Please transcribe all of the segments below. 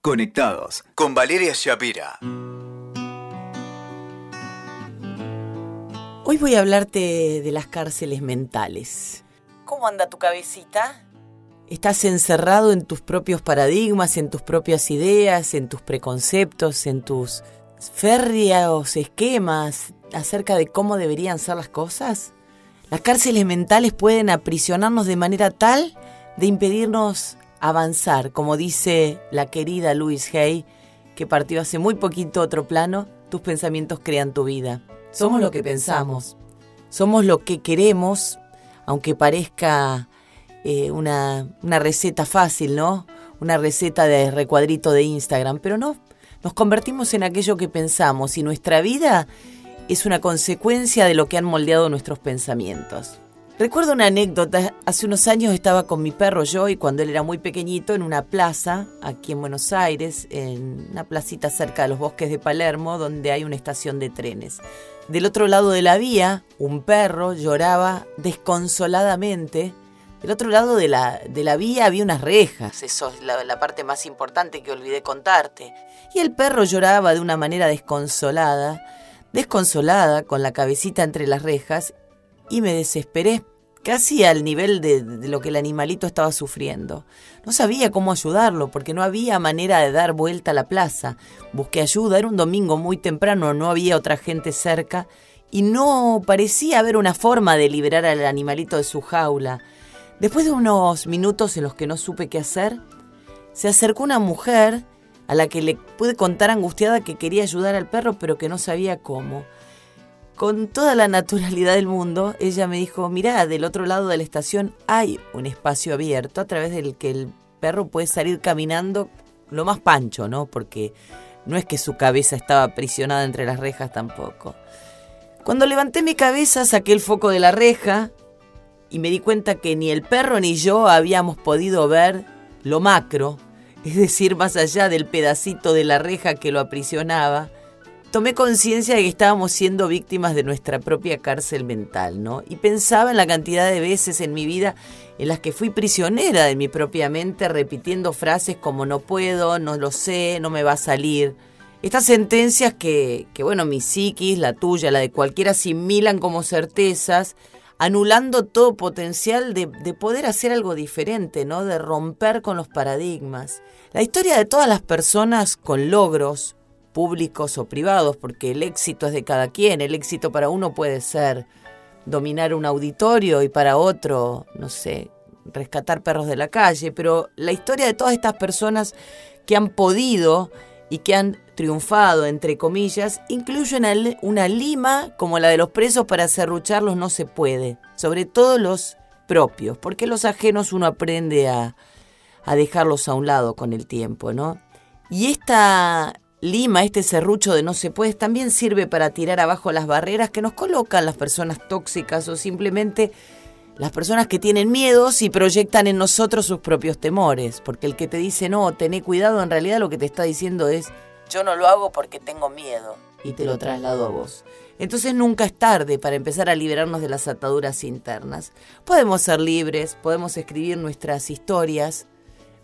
Conectados con Valeria Shapira. Hoy voy a hablarte de las cárceles mentales. ¿Cómo anda tu cabecita? Estás encerrado en tus propios paradigmas, en tus propias ideas, en tus preconceptos, en tus férreos esquemas acerca de cómo deberían ser las cosas. Las cárceles mentales pueden aprisionarnos de manera tal de impedirnos avanzar, como dice la querida Louise Hay, que partió hace muy poquito otro plano, tus pensamientos crean tu vida. Somos lo que pensamos, somos lo que queremos, aunque parezca eh, una, una receta fácil, ¿no? Una receta de recuadrito de Instagram, pero no, nos convertimos en aquello que pensamos y nuestra vida es una consecuencia de lo que han moldeado nuestros pensamientos. Recuerdo una anécdota, hace unos años estaba con mi perro yo y cuando él era muy pequeñito en una plaza aquí en Buenos Aires, en una placita cerca de los bosques de Palermo donde hay una estación de trenes. Del otro lado de la vía, un perro lloraba desconsoladamente. Del otro lado de la, de la vía había unas rejas, eso es la, la parte más importante que olvidé contarte. Y el perro lloraba de una manera desconsolada, desconsolada, con la cabecita entre las rejas, y me desesperé, casi al nivel de, lo que el animalito estaba sufriendo. No sabía cómo ayudarlo porque no había manera de dar vuelta a la plaza. Busqué ayuda, era un domingo muy temprano, no había otra gente cerca y no parecía haber una forma de liberar al animalito de su jaula. Después de unos minutos en los que no supe qué hacer, se acercó una mujer a la que le pude contar angustiada que quería ayudar al perro pero que no sabía cómo con toda la naturalidad del mundo, ella me dijo, mirá, del otro lado de la estación hay un espacio abierto a través del que el perro puede salir caminando lo más pancho, ¿no? Porque no es que su cabeza estaba aprisionada entre las rejas tampoco. Cuando levanté mi cabeza, saqué el foco de la reja y me di cuenta que ni el perro ni yo habíamos podido ver lo macro, es decir, más allá del pedacito de la reja que lo aprisionaba, tomé conciencia de que estábamos siendo víctimas de nuestra propia cárcel mental, ¿no? Y pensaba en la cantidad de veces en mi vida en las que fui prisionera de mi propia mente, repitiendo frases como no puedo, no lo sé, no me va a salir. Estas sentencias que, que bueno, mi psiquis, la tuya, la de cualquiera, asimilan como certezas, anulando todo potencial de, de, poder hacer algo diferente, ¿no? De romper con los paradigmas. La historia de todas las personas con logros, públicos o privados, porque el éxito es de cada quien. El éxito para uno puede ser dominar un auditorio y para otro, no sé, rescatar perros de la calle, pero la historia de todas estas personas que han podido y que han triunfado, entre comillas, incluye una, una lima como la de los presos para serrucharlos no se puede, sobre todo los propios, porque los ajenos uno aprende a, a dejarlos a un lado con el tiempo, ¿no? Y esta Lima, este serrucho de no se puede, también sirve para tirar abajo las barreras que nos colocan las personas tóxicas o simplemente las personas que tienen miedos y proyectan en nosotros sus propios temores. Porque el que te dice no, tené cuidado, en realidad lo que te está diciendo es yo no lo hago porque tengo miedo y te lo traslado a vos. Entonces nunca es tarde para empezar a liberarnos de las ataduras internas. Podemos ser libres, podemos escribir nuestras historias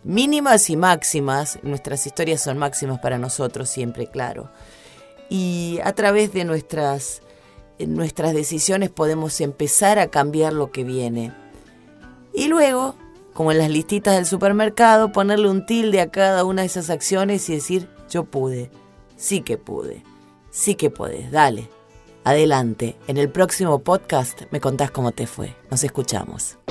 mínimas y máximas, nuestras historias son máximas para nosotros siempre, claro. Y a través de nuestras, nuestras decisiones podemos empezar a cambiar lo que viene. Y luego, como en las listitas del supermercado, ponerle un tilde a cada una de esas acciones y decir, yo pude, sí que pude, sí que puedes, dale. Adelante, en el próximo podcast me contás cómo te fue. Nos escuchamos.